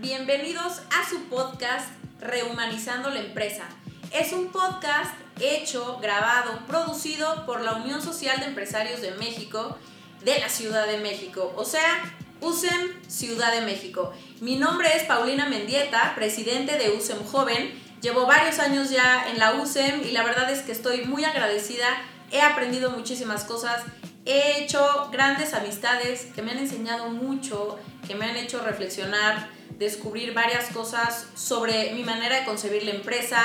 bienvenidos a su podcast Rehumanizando la Empresa. Es un podcast hecho, grabado, producido por la Unión Social de Empresarios de México de la Ciudad de México, o sea, USEM Ciudad de México. Mi nombre es Paulina Mendieta, presidente de USEM Joven. Llevo varios años ya en la USEM y la verdad es que estoy muy agradecida. He aprendido muchísimas cosas he hecho grandes amistades que me han enseñado mucho, que me han hecho reflexionar, descubrir varias cosas sobre mi manera de concebir la empresa.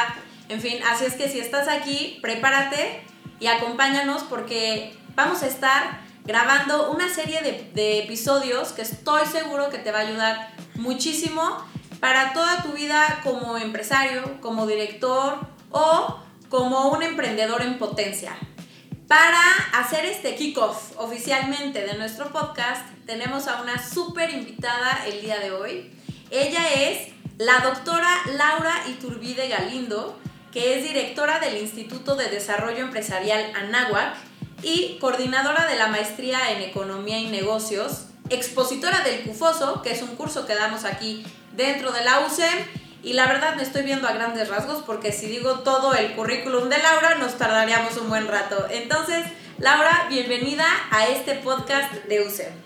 En fin, así es que si estás aquí, prepárate y acompáñanos porque vamos a estar grabando una serie de, episodios que estoy seguro que te va a ayudar muchísimo para toda tu vida como empresario, como director o como un emprendedor en potencia. Para hacer este kickoff oficialmente de nuestro podcast, tenemos a una súper invitada el día de hoy. Ella es la doctora Laura Iturbide Galindo, que es directora del Instituto de Desarrollo Empresarial Anáhuac y coordinadora de la maestría en Economía y Negocios, expositora del CUFOSO, que es un curso que damos aquí dentro de la UCEM, y la verdad me estoy viendo a grandes rasgos porque si digo todo el currículum de Laura nos tardaríamos un buen rato. Entonces, Laura, bienvenida a este podcast de UCEM.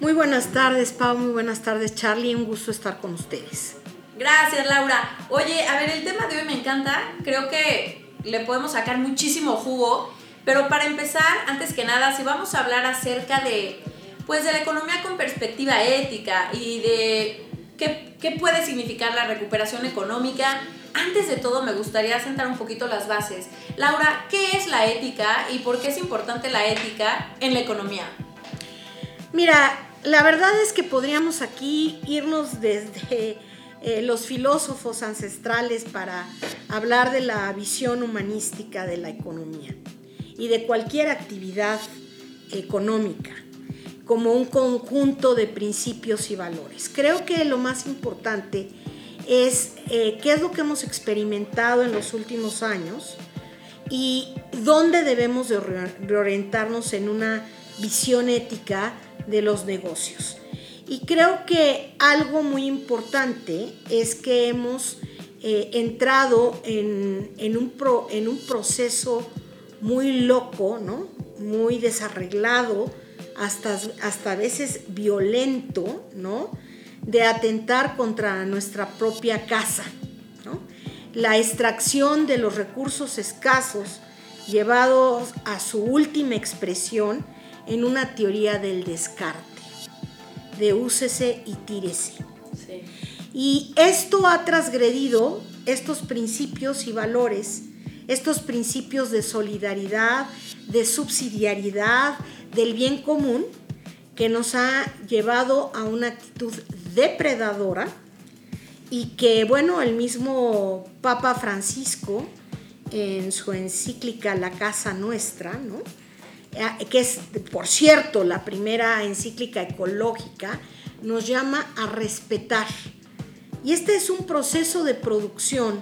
Muy buenas tardes, Pau, muy buenas tardes, Charlie, un gusto estar con ustedes. Gracias, Laura. Oye, a ver, el tema de hoy me encanta, creo que le podemos sacar muchísimo jugo, pero para empezar, antes que nada, si vamos a hablar acerca de pues de la economía con perspectiva ética y de ¿Qué, puede significar la recuperación económica? Antes de todo, me gustaría sentar un poquito las bases. Laura, ¿qué es la ética y por qué es importante la ética en la economía? Mira, la verdad es que podríamos aquí irnos desde eh, los filósofos ancestrales para hablar de la visión humanística de la economía y de cualquier actividad económica como un conjunto de principios y valores. Creo que lo más importante es eh, qué es lo que hemos experimentado en los últimos años y dónde debemos de reorientarnos en una visión ética de los negocios. Y creo que algo muy importante es que hemos eh, entrado en, un en un proceso muy loco, ¿no? muy desarreglado, hasta, hasta a veces violento, ¿no? De atentar contra nuestra propia casa, ¿no? La extracción de los recursos escasos llevados a su última expresión en una teoría del descarte, de úsese y tírese. Y esto ha transgredido estos principios y valores, estos principios de solidaridad, de subsidiariedad, del bien común que nos ha llevado a una actitud depredadora y que, bueno, el mismo Papa Francisco, en su encíclica La Casa Nuestra, ¿no? Eh, que es, por cierto, la primera encíclica ecológica, nos llama a respetar. Y este es un proceso de producción,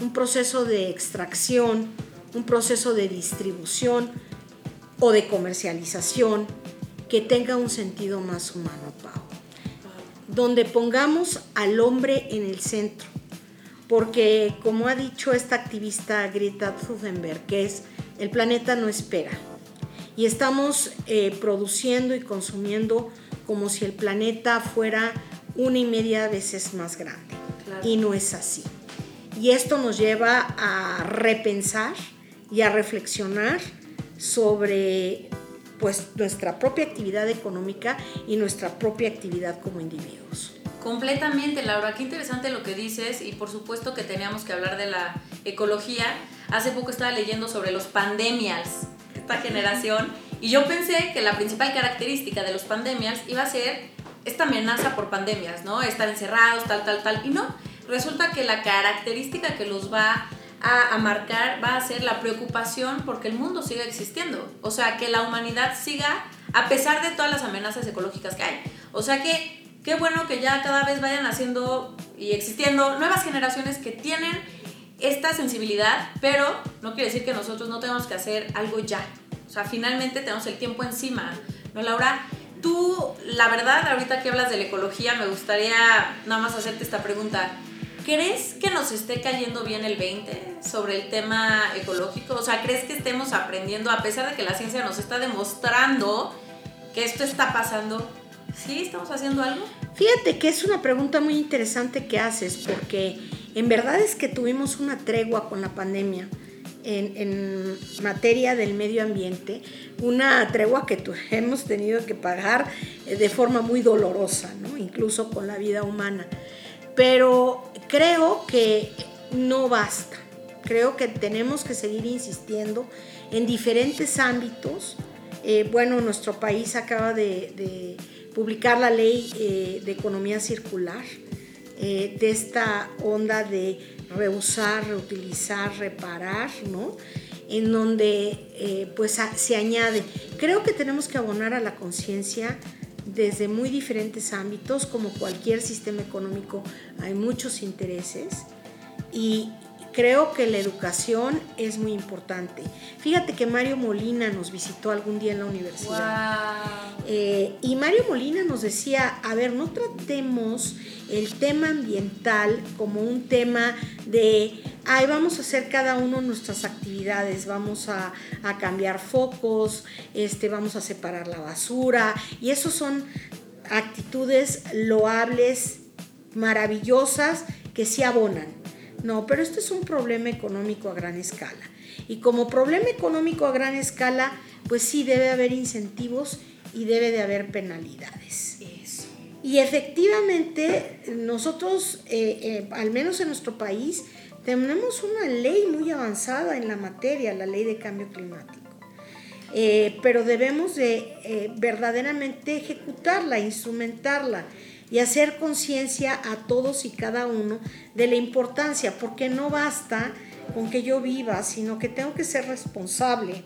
un proceso de extracción, un proceso de distribución, o de comercialización que tenga un sentido más humano, Pau. Donde pongamos al hombre en el centro. Porque, como ha dicho esta activista Greta Thunberg, que es el planeta no espera. Y estamos eh, produciendo y consumiendo como si el planeta fuera una y media veces más grande. Y no es así. Y esto nos lleva a repensar y a reflexionar sobre pues nuestra propia actividad económica y nuestra propia actividad como individuos. Completamente, Laura, qué interesante lo que dices y por supuesto que teníamos que hablar de la ecología. Hace poco estaba leyendo sobre los pandemias, esta generación, y yo pensé que la principal característica de los pandemias iba a ser esta amenaza por pandemias, ¿no? Estar encerrados, tal, tal, tal, y no. Resulta que la característica que los va a, marcar va a ser la preocupación porque el mundo siga existiendo. O sea, que la humanidad siga a pesar de todas las amenazas ecológicas que hay. O sea que qué bueno que ya cada vez vayan haciendo y existiendo nuevas generaciones que tienen esta sensibilidad, pero no quiere decir que nosotros no tenemos que hacer algo ya. O sea, finalmente tenemos el tiempo encima, ¿no, Laura? Tú, la verdad, ahorita que hablas de la ecología, me gustaría nada más hacerte esta pregunta. ¿Crees que nos esté cayendo bien el 20 sobre el tema ecológico? O sea, ¿crees que estemos aprendiendo, a pesar de que la ciencia nos está demostrando que esto está pasando? ¿Sí estamos haciendo algo? Fíjate que es una pregunta muy interesante que haces, porque en verdad es que tuvimos una tregua con la pandemia en, materia del medio ambiente, una tregua que hemos tenido que pagar eh, de forma muy dolorosa, incluso con la vida humana. Pero creo que no basta. Creo que tenemos que seguir insistiendo en diferentes ámbitos. Eh, bueno, nuestro país acaba de, publicar la ley eh, de economía circular, de esta onda de reusar, reutilizar, reparar, ¿no? En donde eh, pues se añade. Creo que tenemos que abonar a la conciencia desde muy diferentes ámbitos, como cualquier sistema económico hay muchos intereses y creo que la educación es muy importante. Fíjate que Mario Molina nos visitó algún día en la universidad eh, y Mario Molina nos decía, a ver, no tratemos el tema ambiental como un tema de, ay, vamos a hacer cada uno nuestras actividades, vamos a, cambiar focos, este, vamos a separar la basura, y eso son actitudes loables, maravillosas, que sí abonan. No, pero esto es un problema económico a gran escala. Y como problema económico a gran escala, pues sí debe haber incentivos y debe de haber penalidades. Y efectivamente, nosotros, eh, eh, al menos en nuestro país, tenemos una ley muy avanzada en la materia, la ley de cambio climático. Eh, pero debemos de verdaderamente ejecutarla, instrumentarla y hacer conciencia a todos y cada uno de la importancia, porque no basta con que yo viva, sino que tengo que ser responsable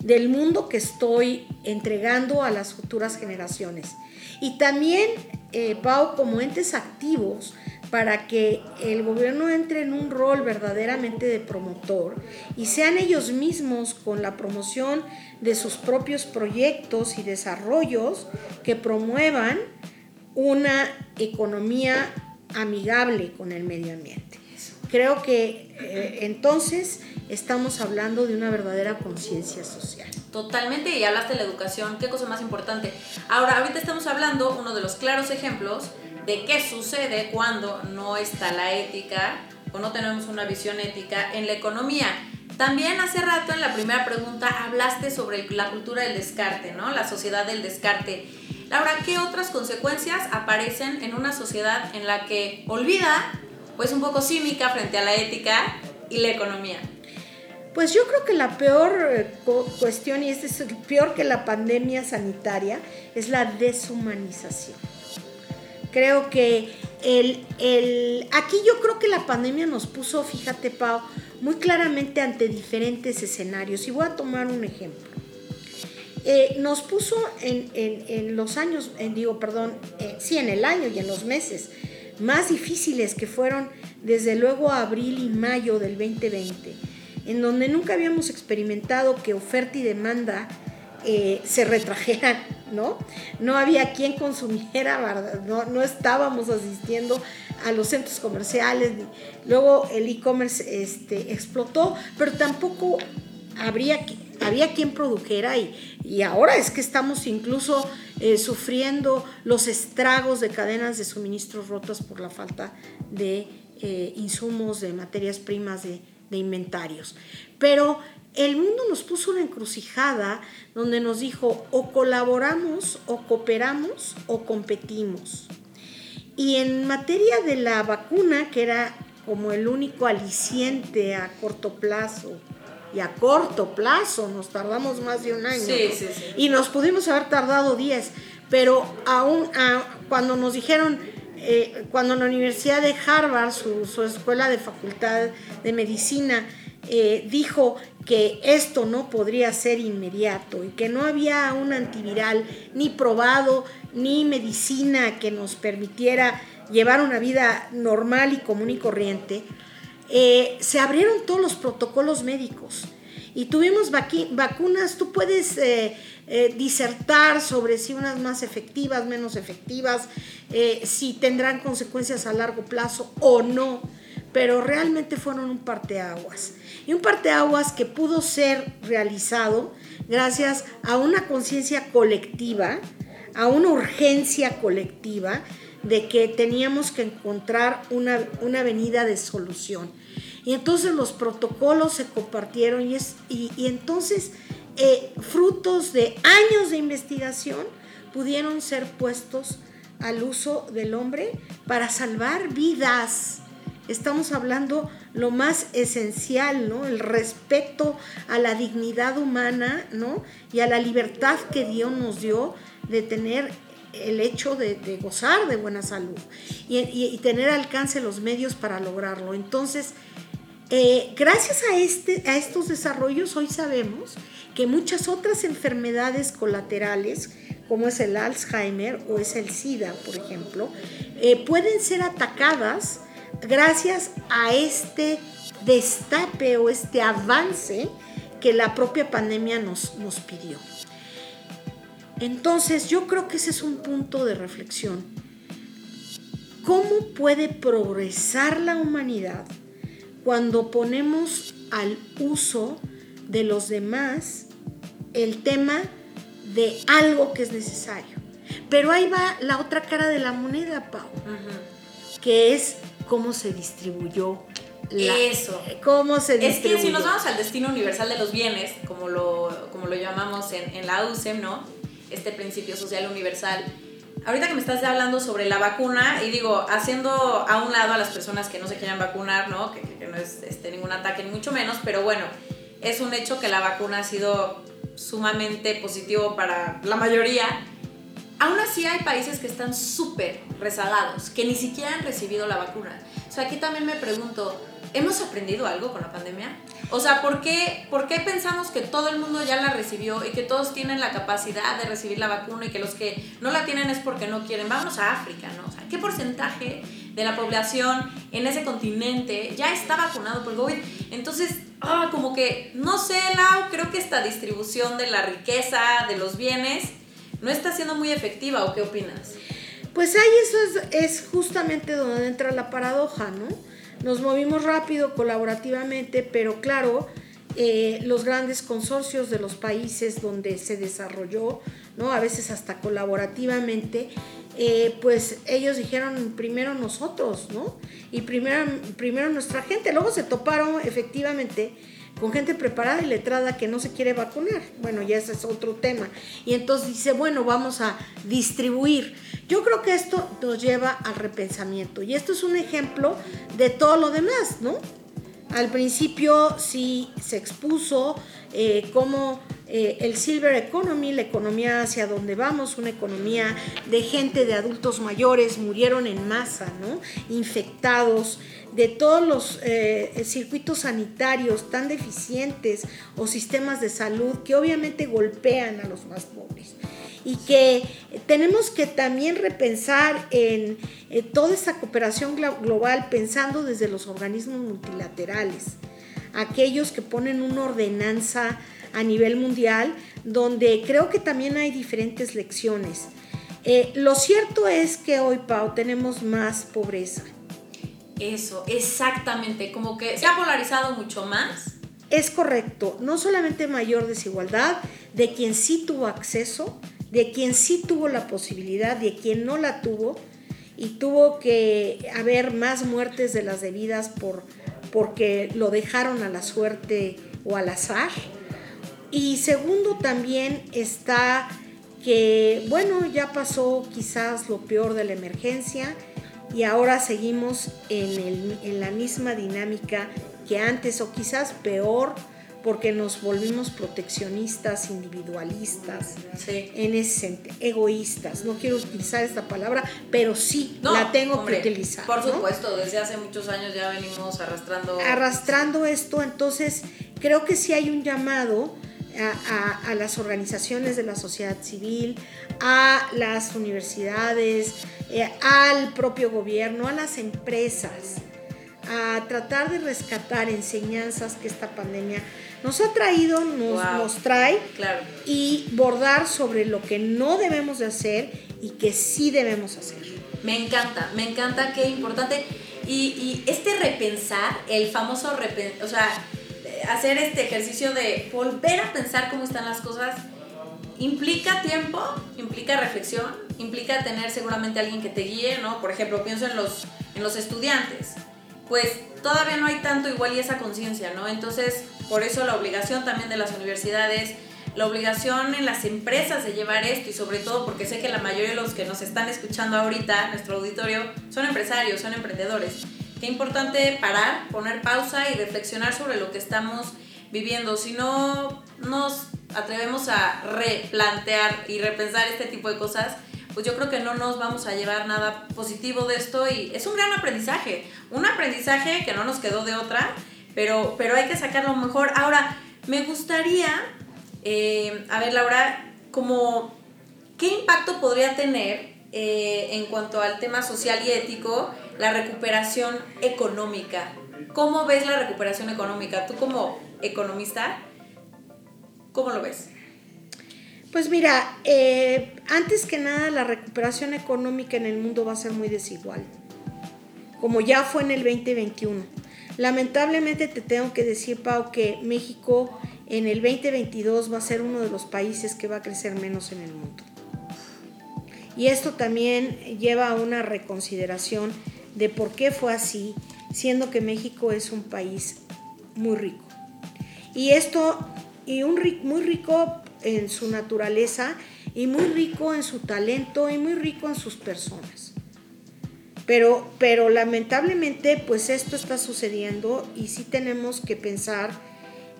del mundo que estoy entregando a las futuras generaciones. Y también, eh, Pau, como entes activos, para que el gobierno entre en un rol verdaderamente de promotor y sean ellos mismos con la promoción de sus propios proyectos y desarrollos que promuevan una economía amigable con el medio ambiente. Creo que eh, entonces estamos hablando de una verdadera conciencia social. Totalmente, y hablaste de la educación, qué cosa más importante. Ahora, ahorita estamos hablando, uno de los claros ejemplos de qué sucede cuando no está la ética o no tenemos una visión ética en la economía. También hace rato en la primera pregunta hablaste sobre la cultura del descarte, ¿no? La sociedad del descarte. Laura, ¿qué otras consecuencias aparecen en una sociedad en la que olvida, pues un poco cínica frente a la ética y la economía? Pues yo creo que la peor eh, cuestión, y este es peor que la pandemia sanitaria, es la deshumanización. Creo que el, el, aquí yo creo que la pandemia nos puso, fíjate Pau, muy claramente ante diferentes escenarios. Y voy a tomar un ejemplo. Eh, nos puso en, en, los años, digo, perdón, eh, sí, en el año y en los meses más difíciles que fueron desde luego abril y mayo del 2020 en donde nunca habíamos experimentado que oferta y demanda eh, se retrajeran, ¿no? No había quien consumiera, no, no estábamos asistiendo a los centros comerciales, luego el e-commerce este, explotó, pero tampoco habría, había quien produjera y, y ahora es que estamos incluso eh, sufriendo los estragos de cadenas de suministros rotas por la falta de eh, insumos, de materias primas, de, de inventarios. Pero el mundo nos puso una encrucijada donde nos dijo o colaboramos o cooperamos o competimos. Y en materia de la vacuna, que era como el único aliciente a corto plazo, y a corto plazo nos tardamos más de un año. Y nos pudimos haber tardado 10, pero aún cuando nos dijeron eh, cuando en la Universidad de Harvard, su, escuela de facultad de medicina, eh, dijo que esto no podría ser inmediato y que no había un antiviral ni probado ni medicina que nos permitiera llevar una vida normal y común y corriente, eh, se abrieron todos los protocolos médicos Y tuvimos vacunas, tú puedes eh, eh, disertar sobre si unas más efectivas, menos efectivas, si tendrán consecuencias a largo plazo o no, pero realmente fueron un parteaguas. Y un parteaguas que pudo ser realizado gracias a una conciencia colectiva, a una urgencia colectiva de que teníamos que encontrar una, una avenida de solución. Y entonces los protocolos se compartieron y, es, y, entonces eh, frutos de años de investigación pudieron ser puestos al uso del hombre para salvar vidas. Estamos hablando lo más esencial, ¿no? El respeto a la dignidad humana, ¿no? Y a la libertad que Dios nos dio de tener el hecho de, gozar de buena salud y, y, tener alcance los medios para lograrlo. Entonces, eh, gracias a, este, a estos desarrollos hoy sabemos que muchas otras enfermedades colaterales, como es el Alzheimer o es el SIDA, por ejemplo, eh, pueden ser atacadas gracias a este destape o este avance que la propia pandemia nos, nos pidió. Entonces yo creo que ese es un punto de reflexión. ¿Cómo puede progresar la humanidad cuando ponemos al uso de los demás el tema de algo que es necesario. Pero ahí va la otra cara de la moneda, Pau, que es cómo se distribuyó la, Eso. ¿Cómo se distribuyó? Es que si nos vamos al destino universal de los bienes, como lo, como lo llamamos en, en la USEM, ¿no? Este principio social universal, ahorita que me estás hablando sobre la vacuna, y digo, haciendo a un lado a las personas que no se quieran vacunar, ¿no? Que, no es este, ningún ataque, mucho menos, pero bueno, es un hecho que la vacuna ha sido sumamente positivo para la mayoría. Aún así hay países que están súper rezagados, que ni siquiera han recibido la vacuna. O sea, aquí también me pregunto, ¿hemos aprendido algo con la pandemia? O sea, ¿por qué, ¿por qué pensamos que todo el mundo ya la recibió y que todos tienen la capacidad de recibir la vacuna y que los que no la tienen es porque no quieren? Vámonos a África, ¿no? O sea, ¿qué porcentaje de la población en ese continente ya está vacunado por COVID? Entonces, ah, como que, no sé, Lau, creo que esta distribución de la riqueza, de los bienes, no está siendo muy efectiva, ¿o qué opinas? Pues ahí eso es, es justamente donde entra la paradoja, ¿no? Nos movimos rápido, colaborativamente, pero claro, eh, los grandes consorcios de los países donde se desarrolló, ¿no? a veces hasta colaborativamente, eh, pues ellos dijeron primero nosotros, ¿no? Y primero, primero nuestra gente. Luego se toparon efectivamente con gente preparada y letrada que no se quiere vacunar. Bueno, ya ese es otro tema. Y entonces dice, bueno, vamos a distribuir. Yo creo que esto nos lleva al repensamiento. Y esto es un ejemplo de todo lo demás, ¿no? Al principio sí se expuso eh, cómo eh, el Silver Economy, la economía hacia donde vamos, una economía de gente, de adultos mayores, murieron en masa, ¿no? Infectados, de todos los eh, circuitos sanitarios tan deficientes o sistemas de salud que obviamente golpean a los más pobres y que tenemos que también repensar en, toda esta cooperación global pensando desde los organismos multilaterales, aquellos que ponen una ordenanza a nivel mundial donde creo que también hay diferentes lecciones. Eh, lo cierto es que hoy, Pau, tenemos más pobreza eso, exactamente, como que se ha polarizado mucho más. Es correcto, no solamente mayor desigualdad de quien sí tuvo acceso, de quien sí tuvo la posibilidad, de quien no la tuvo, y tuvo que haber más muertes de las debidas por, porque lo dejaron a la suerte o al azar. Y segundo también está que, bueno, ya pasó quizás lo peor de la emergencia, y ahora seguimos en, la misma dinámica que antes o quizás peor porque nos volvimos proteccionistas, individualistas, en ese sentido, egoístas. No quiero utilizar esta palabra, pero sí la tengo que utilizar. Por supuesto, desde hace muchos años ya venimos arrastrando... Arrastrando esto, entonces creo que sí hay un llamado a, las organizaciones de la sociedad civil, a las universidades, eh, al propio gobierno, a las empresas, a tratar de rescatar enseñanzas que esta pandemia nos ha traído, nos, nos trae Claro. y bordar sobre lo que no debemos de hacer y que sí debemos hacer. Me encanta, me encanta, qué importante. Y, y este repensar, el famoso repensar, o sea, hacer este ejercicio de volver a pensar cómo están las cosas, implica tiempo, implica reflexión, implica tener seguramente alguien que te guíe, ¿no? Por ejemplo, pienso en los, en los estudiantes. Pues todavía no hay tanto igual y esa conciencia, ¿no? Entonces, por eso la obligación también de las universidades, la obligación en las empresas de llevar esto y sobre todo porque sé que la mayoría de los que nos están escuchando ahorita, nuestro auditorio, son empresarios, son emprendedores. Qué importante parar, poner pausa y reflexionar sobre lo que estamos viviendo. Si no nos atrevemos a replantear y repensar este tipo de cosas, pues yo creo que no nos vamos a llevar nada positivo de esto y es un gran aprendizaje, un aprendizaje que no nos quedó de otra, pero, pero hay que sacarlo mejor. Ahora, me gustaría, eh, a ver Laura, como, ¿qué impacto podría tener eh, en cuanto al tema social y ético la recuperación económica? ¿Cómo ves la recuperación económica? Tú como economista, ¿cómo lo ves? Pues mira, eh, antes que nada la recuperación económica en el mundo va a ser muy desigual, como ya fue en el 2021. Lamentablemente te tengo que decir, Pau, que México en el 2022 va a ser uno de los países que va a crecer menos en el mundo. Y esto también lleva a una reconsideración de por qué fue así, siendo que México es un país muy rico. Y esto, y un muy rico en su naturaleza, y muy rico en su talento, y muy rico en sus personas. Pero, pero lamentablemente, pues esto está sucediendo y sí tenemos que pensar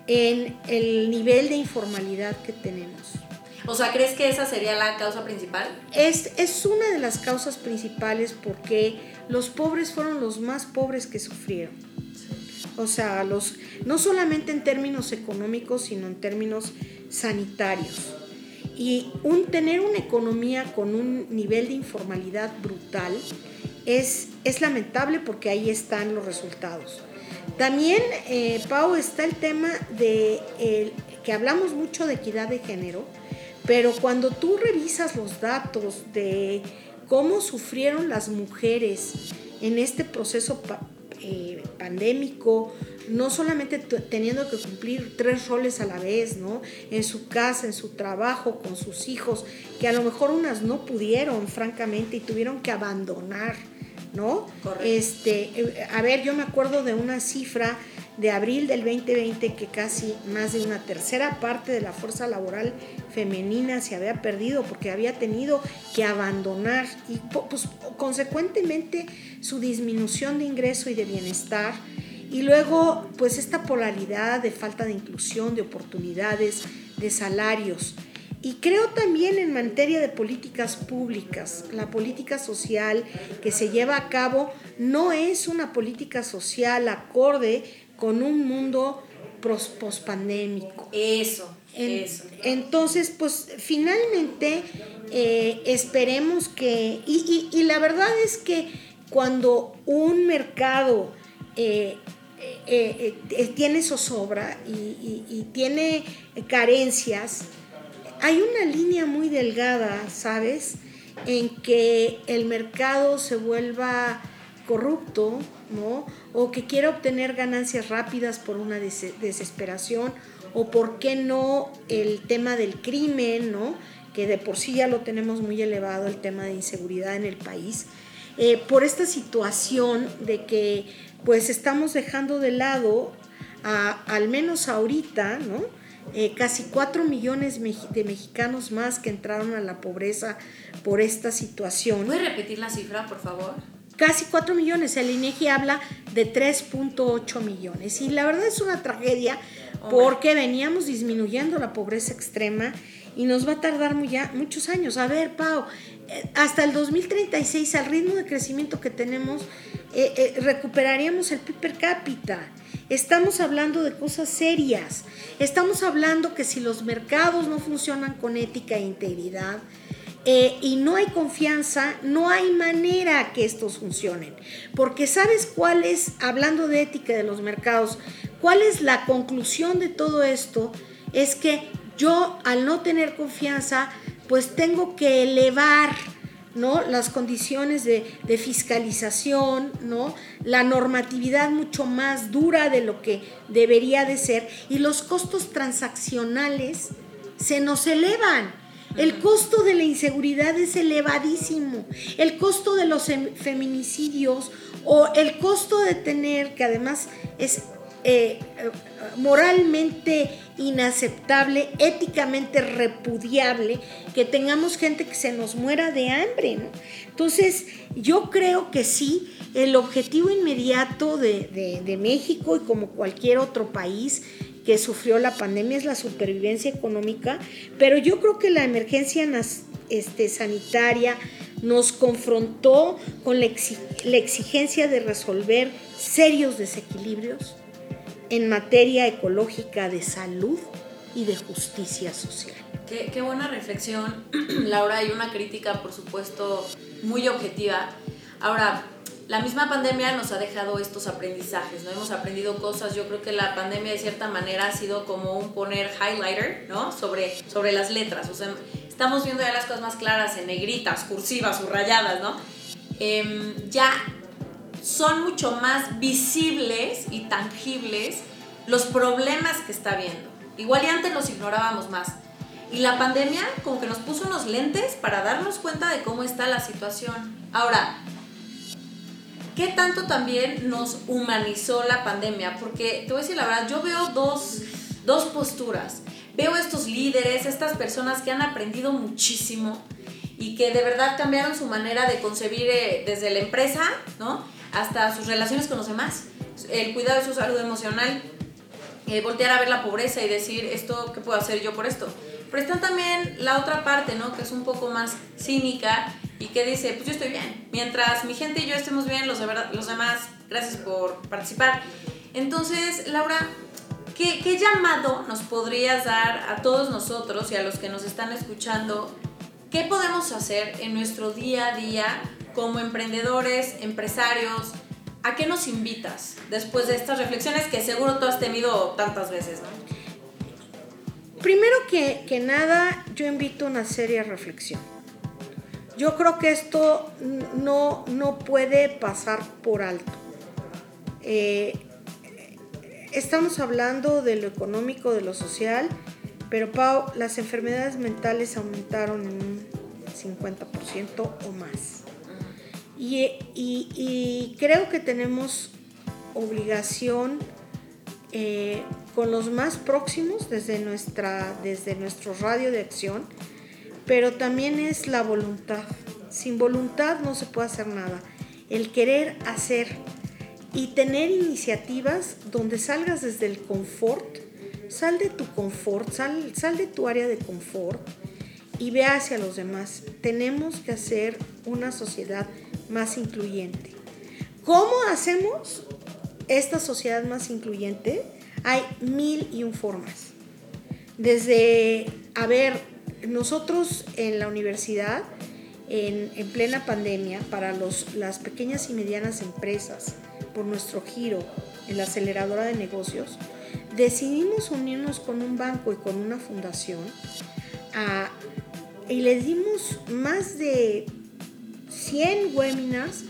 en el nivel de informalidad que tenemos. O sea, ¿crees que esa sería la causa principal? Es, es una de las causas principales porque los pobres fueron los más pobres que sufrieron. O sea, los, no solamente en términos económicos, sino en términos sanitarios. Y un, tener una economía con un nivel de informalidad brutal es, es lamentable porque ahí están los resultados. También, eh, Pau, está el tema de que hablamos mucho de equidad de género, pero cuando tú revisas los datos de cómo sufrieron las mujeres en este proceso eh, pandémico, no solamente teniendo que cumplir tres roles a la vez, ¿no? En su casa, en su trabajo, con sus hijos, que a lo mejor unas no pudieron, francamente, y tuvieron que abandonar, ¿no? Correcto. Este, a ver, yo me acuerdo de una cifra de abril del 2020 que casi más de una tercera parte de la fuerza laboral femenina se había perdido porque había tenido que abandonar y pues, consecuentemente su disminución de ingreso y de bienestar y luego pues esta polaridad de falta de inclusión, de oportunidades, de salarios. Y creo también en materia de políticas públicas, la política social que se lleva a cabo no es una política social acorde con un mundo pospandémico. Eso, en, eso. Entonces, pues finalmente eh, esperemos que, y, y, y, la verdad es que cuando un mercado eh, eh, tiene zozobra y, y tiene carencias, hay una línea muy delgada, ¿sabes? En que el mercado se vuelva corrupto, ¿no? O que quiera obtener ganancias rápidas por una des desesperación, o por qué no el tema del crimen, ¿no? Que de por sí ya lo tenemos muy elevado, el tema de inseguridad en el país. Eh, por esta situación de que pues estamos dejando de lado, al menos ahorita, ¿no? Eh, casi 4 millones de mexicanos más que entraron a la pobreza por esta situación. ¿Puede repetir la cifra, por favor? Casi 4 millones, el INEGI habla de 3.8 millones. Y la verdad es una tragedia porque veníamos disminuyendo la pobreza extrema y nos va a tardar muy ya, muchos años. A ver, Pau, hasta el 2036, al ritmo de crecimiento que tenemos, eh, eh, recuperaríamos el PIB per cápita. Estamos hablando de cosas serias. Estamos hablando que si los mercados no funcionan con ética e integridad, eh, y no hay confianza, no hay manera que estos funcionen. Porque sabes cuál es, hablando de ética de los mercados, cuál es la conclusión de todo esto, es que yo al no tener confianza, pues tengo que elevar ¿no? las condiciones de, de, fiscalización, ¿no? la normatividad mucho más dura de lo que debería de ser y los costos transaccionales se nos elevan. El costo de la inseguridad es elevadísimo. El costo de los feminicidios o el costo de tener, que además es eh, moralmente inaceptable, éticamente repudiable, que tengamos gente que se nos muera de hambre. Entonces, yo creo que sí, el objetivo inmediato de, de México y como cualquier otro país que sufrió la pandemia es la supervivencia económica, pero yo creo que la emergencia este, sanitaria nos confrontó con la, exigencia de resolver serios desequilibrios en materia ecológica de salud y de justicia social. Qué, qué, buena reflexión, Laura, hay una crítica, por supuesto, muy objetiva. Ahora, la misma pandemia nos ha dejado estos aprendizajes, ¿no? Hemos aprendido cosas, yo creo que la pandemia de cierta manera ha sido como un poner highlighter, ¿no? Sobre, sobre las letras, o sea, estamos viendo ya las cosas más claras en negritas, cursivas, subrayadas, ¿no? Em, ya son mucho más visibles y tangibles los problemas que está viendo. Igual y antes los ignorábamos más. Y la pandemia como que nos puso unos lentes para darnos cuenta de cómo está la situación. Ahora, ¿qué tanto también nos humanizó la pandemia? Porque te voy a decir la verdad, yo veo dos, dos posturas. Veo estos líderes, estas personas que han aprendido muchísimo y que de verdad cambiaron su manera de concebir eh, desde la empresa, ¿no? Hasta sus relaciones con los demás, el cuidado de su salud emocional, eh, voltear a ver la pobreza y decir, esto, ¿qué puedo hacer yo por esto? Pero está también la otra parte, ¿no? Que es un poco más cínica y que dice, pues yo estoy bien. Mientras mi gente y yo estemos bien, los, de los demás, gracias por participar. Entonces, Laura, ¿qué, ¿qué llamado nos podrías dar a todos nosotros y a los que nos están escuchando? ¿Qué podemos hacer en nuestro día a día como emprendedores, empresarios? ¿A qué nos invitas después de estas reflexiones que seguro tú has tenido tantas veces, ¿no? Primero que, que nada, yo invito a una seria reflexión. Yo creo que esto no, no puede pasar por alto. Eh, estamos hablando de lo económico, de lo social, pero Pau, las enfermedades mentales aumentaron en un 50% o más. Y, creo que tenemos obligación eh, con los más próximos desde, nuestra, desde nuestro radio de acción pero también es la voluntad. Sin voluntad no se puede hacer nada. El querer hacer y tener iniciativas donde salgas desde el confort, sal de tu confort, sal, sal de tu área de confort y ve hacia los demás. Tenemos que hacer una sociedad más incluyente. ¿Cómo hacemos esta sociedad más incluyente? Hay mil y un formas. Desde, a ver, nosotros en la universidad, en, plena pandemia, para los, las pequeñas y medianas empresas, por nuestro giro en la aceleradora de negocios, decidimos unirnos con un banco y con una fundación y les dimos más de 100 webinars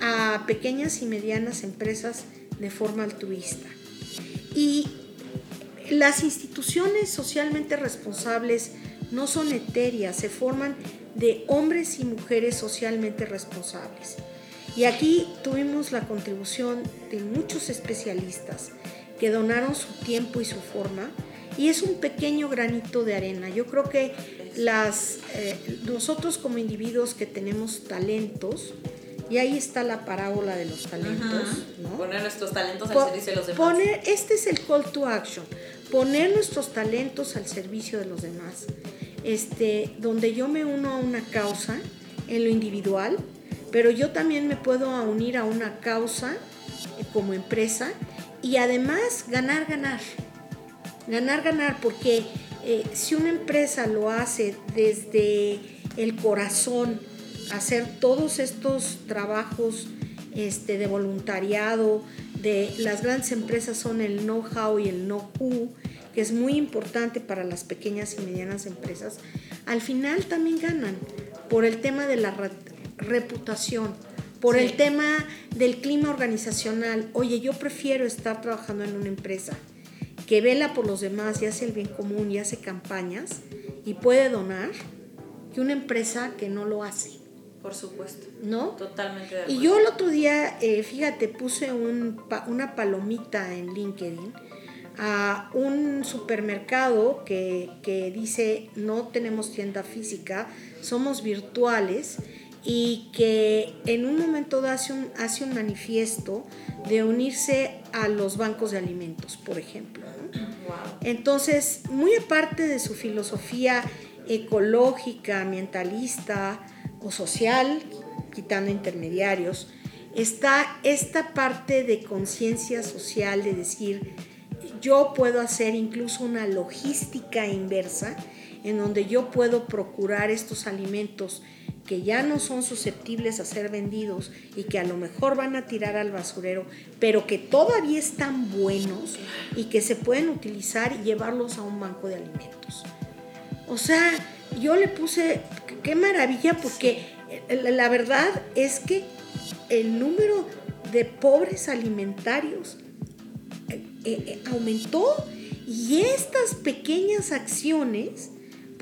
a pequeñas y medianas empresas de forma altruista. Y las instituciones socialmente responsables no son etéreas, se forman de hombres y mujeres socialmente responsables. Y aquí tuvimos la contribución de muchos especialistas que donaron su tiempo y su forma y es un pequeño granito de arena. Yo creo que las, eh, nosotros como individuos que tenemos talentos, y ahí está la parábola de los talentos. Poner nuestros talentos al servicio de los demás. Poner, este es el call to action. Poner nuestros talentos al servicio de los demás. Este, donde yo me uno a una causa en lo individual, pero yo también me puedo unir a una causa eh, como empresa y además ganar, ganar. Ganar, ganar, porque eh, si una empresa lo hace desde el corazón, hacer todos estos trabajos este, de voluntariado, de las grandes empresas son el know-how y el know-who, que es muy importante para las pequeñas y medianas empresas, al final también ganan por el tema de la reputación, por el tema del clima organizacional. Oye, yo prefiero estar trabajando en una empresa que vela por los demás y hace el bien común y hace campañas y puede donar, que una empresa que no lo hace. Por supuesto. ¿No? Totalmente de acuerdo. Y yo el otro día, eh, fíjate, puse un, una palomita en LinkedIn a un supermercado que, que dice no tenemos tienda física, somos virtuales y que en un momento hace un, hace un manifiesto de unirse a los bancos de alimentos, por ejemplo. Entonces, muy aparte de su filosofía ecológica, ambientalista o social, quitando intermediarios, está esta parte de conciencia social de decir, yo puedo hacer incluso una logística inversa en donde yo puedo procurar estos alimentos que ya no son susceptibles a ser vendidos y que a lo mejor van a tirar al basurero, pero que todavía están buenos y que se pueden utilizar y llevarlos a un banco de alimentos. O sea, yo le puse, qué maravilla, porque la verdad es que el número de pobres alimentarios eh, eh, aumentó y estas pequeñas acciones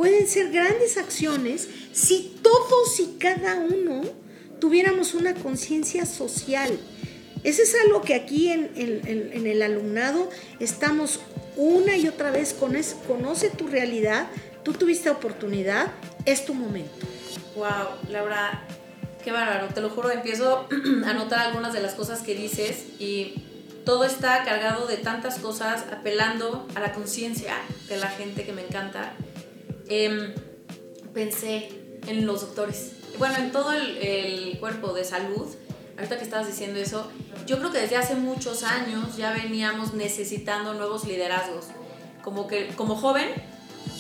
pueden ser grandes acciones si todos y cada uno tuviéramos una conciencia social. Eso es algo que aquí en, el alumnado estamos una y otra vez con eso. Conoce tu realidad, tú tuviste oportunidad, es tu momento. Wow, Laura, qué bárbaro. Te lo juro, empiezo a notar algunas de las cosas que dices y todo está cargado de tantas cosas, apelando a la conciencia de la gente que me encanta. Em, pensé en los doctores. Bueno, en todo el, cuerpo de salud. Ahorita que estabas diciendo eso, yo creo que desde hace muchos años ya veníamos necesitando nuevos liderazgos. Como que como joven,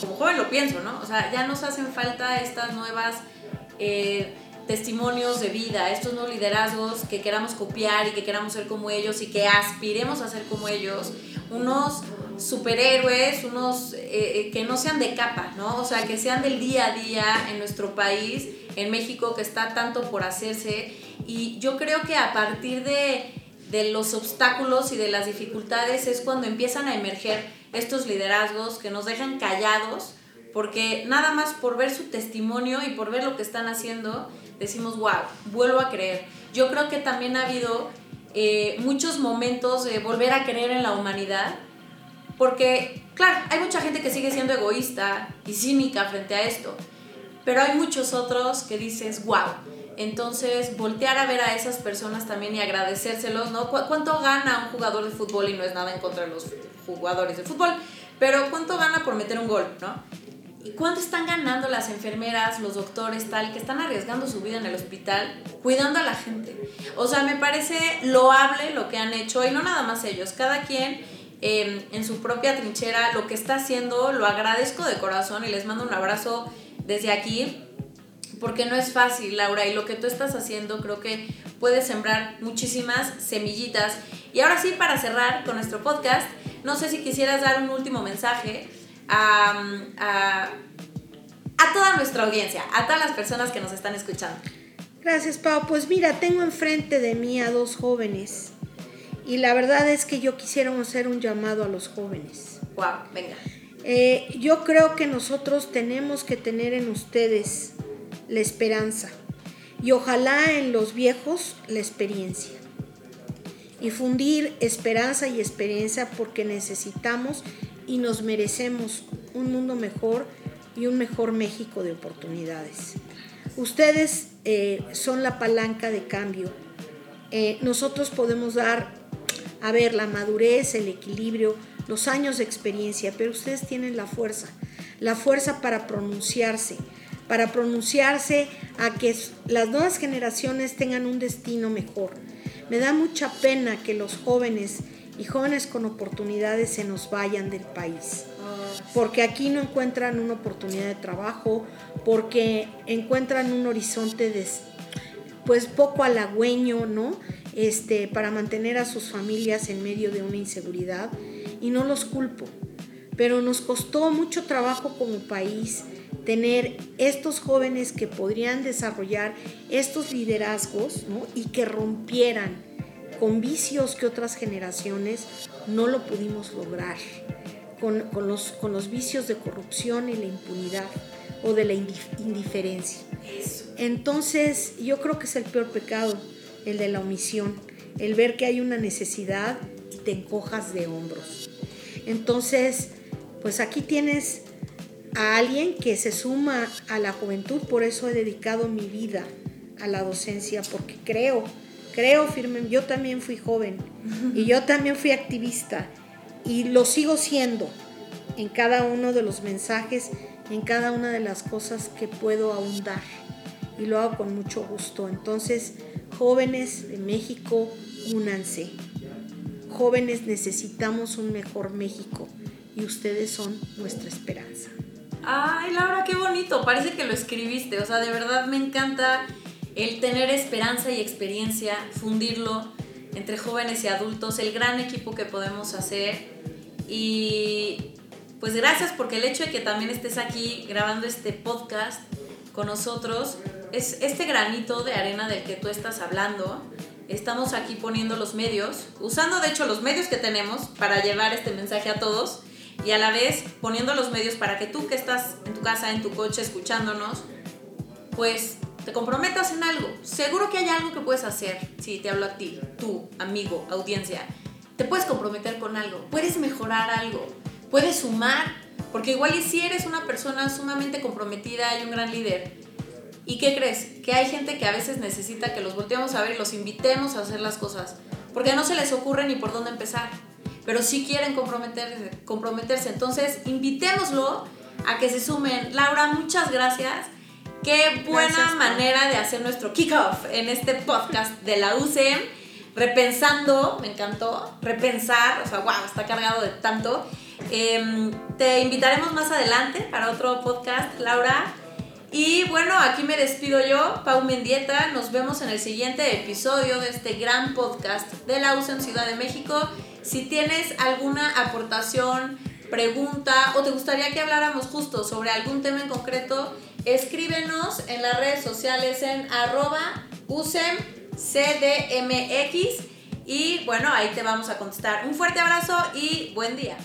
como joven lo pienso, ¿no? O sea, ya nos hacen falta estas nuevas eh, testimonios de vida, estos nuevos liderazgos que queramos copiar y que queramos ser como ellos y que aspiremos a ser como ellos. Unos superhéroes, unos eh, eh, que no sean de capa, ¿no? O sea, que sean del día a día en nuestro país, en México, que está tanto por hacerse. Y yo creo que a partir de, de los obstáculos y de las dificultades es cuando empiezan a emerger estos liderazgos que nos dejan callados, porque nada más por ver su testimonio y por ver lo que están haciendo, decimos, wow, vuelvo a creer. Yo creo que también ha habido eh, muchos momentos de volver a creer en la humanidad porque, claro, hay mucha gente que sigue siendo egoísta y cínica frente a esto, pero hay muchos otros que dices, wow. Entonces, voltear a ver a esas personas también y agradecérselos, ¿no? ¿Cuánto gana un jugador de fútbol? Y no es nada en contra de los jugadores de fútbol, pero ¿cuánto gana por meter un gol, ¿no? ¿Y cuánto están ganando las enfermeras, los doctores, tal, que están arriesgando su vida en el hospital, cuidando a la gente? O sea, me parece loable lo que han hecho, y no nada más ellos, cada quien Em, en su propia trinchera, lo que está haciendo, lo agradezco de corazón y les mando un abrazo desde aquí, porque no es fácil, Laura, y lo que tú estás haciendo creo que puede sembrar muchísimas semillitas. Y ahora sí, para cerrar con nuestro podcast, no sé si quisieras dar un último mensaje a, a, a toda nuestra audiencia, a todas las personas que nos están escuchando. Gracias, Pau. Pues mira, tengo enfrente de mí a dos jóvenes y la verdad es que yo quisiera hacer un llamado a los jóvenes. Wow, venga. Eh, yo creo que nosotros tenemos que tener en ustedes la esperanza y ojalá en los viejos la experiencia. Y fundir esperanza y experiencia porque necesitamos y nos merecemos un mundo mejor y un mejor México de oportunidades. Ustedes eh, son la palanca de cambio. Eh, nosotros podemos dar a ver, la madurez, el equilibrio, los años de experiencia, pero ustedes tienen la fuerza, la fuerza para pronunciarse, para pronunciarse a que las nuevas generaciones tengan un destino mejor. Me da mucha pena que los jóvenes y jóvenes con oportunidades se nos vayan del país. porque aquí no encuentran una oportunidad de trabajo, porque encuentran un horizonte de, pues poco halagüeño, ¿no? Este, para mantener a sus familias en medio de una inseguridad y no los culpo, pero nos costó mucho trabajo como país tener estos jóvenes que podrían desarrollar estos liderazgos ¿no? y que rompieran con vicios que otras generaciones no lo pudimos lograr, con, los, con los vicios de corrupción y la impunidad o de la indiferencia. Entonces, yo creo que es el peor pecado, el de la omisión, el ver que hay una necesidad y te encojas de hombros. Entonces, pues aquí tienes a alguien que se suma a la juventud, por eso he dedicado mi vida a la docencia, porque creo, creo firme, yo también fui joven y yo también fui activista y lo sigo siendo en cada uno de los mensajes, en cada una de las cosas que puedo ahondar y lo hago con mucho gusto. Entonces, jóvenes de México, únanse. Jóvenes necesitamos un mejor México y ustedes son nuestra esperanza. Ay, Laura, qué bonito. Parece que lo escribiste. O sea, de verdad me encanta el tener esperanza y experiencia, fundirlo entre jóvenes y adultos, el gran equipo que podemos hacer. Y pues gracias porque el hecho de que también estés aquí grabando este podcast con nosotros es este granito de arena del que tú estás hablando. Estamos aquí poniendo los medios, usando de hecho los medios que tenemos para llevar este mensaje a todos y a la vez poniendo los medios para que tú que estás en tu casa, en tu coche, escuchándonos, pues te comprometas en algo. Seguro que hay algo que puedes hacer, si te hablo a ti, tú, amigo, audiencia. Te puedes comprometer con algo, puedes mejorar algo, puedes sumar, porque igual y si eres una persona sumamente comprometida y un gran líder, ¿y qué crees? Que hay gente que a veces necesita que los volteemos a ver y los invitemos a hacer las cosas, porque no se les ocurre ni por dónde empezar pero sí quieren comprometerse, comprometerse. Entonces, invitémoslo a que se sumen. Laura, muchas gracias. Qué buena manera de hacer nuestro kickoff en este podcast de la UCEM. Repensando, me encantó, repensar, o sea, wow, está cargado de tanto. Em, te invitaremos más adelante para otro podcast, Laura. Y bueno, aquí me despido yo, Pau Mendieta. Nos vemos en el siguiente episodio de este gran podcast de la UCEM Ciudad de México. Si tienes alguna aportación, pregunta o te gustaría que habláramos justo sobre algún tema en concreto, escríbenos en las redes sociales en arroba usemcdmx y bueno, ahí te vamos a contestar. Un fuerte abrazo y buen día.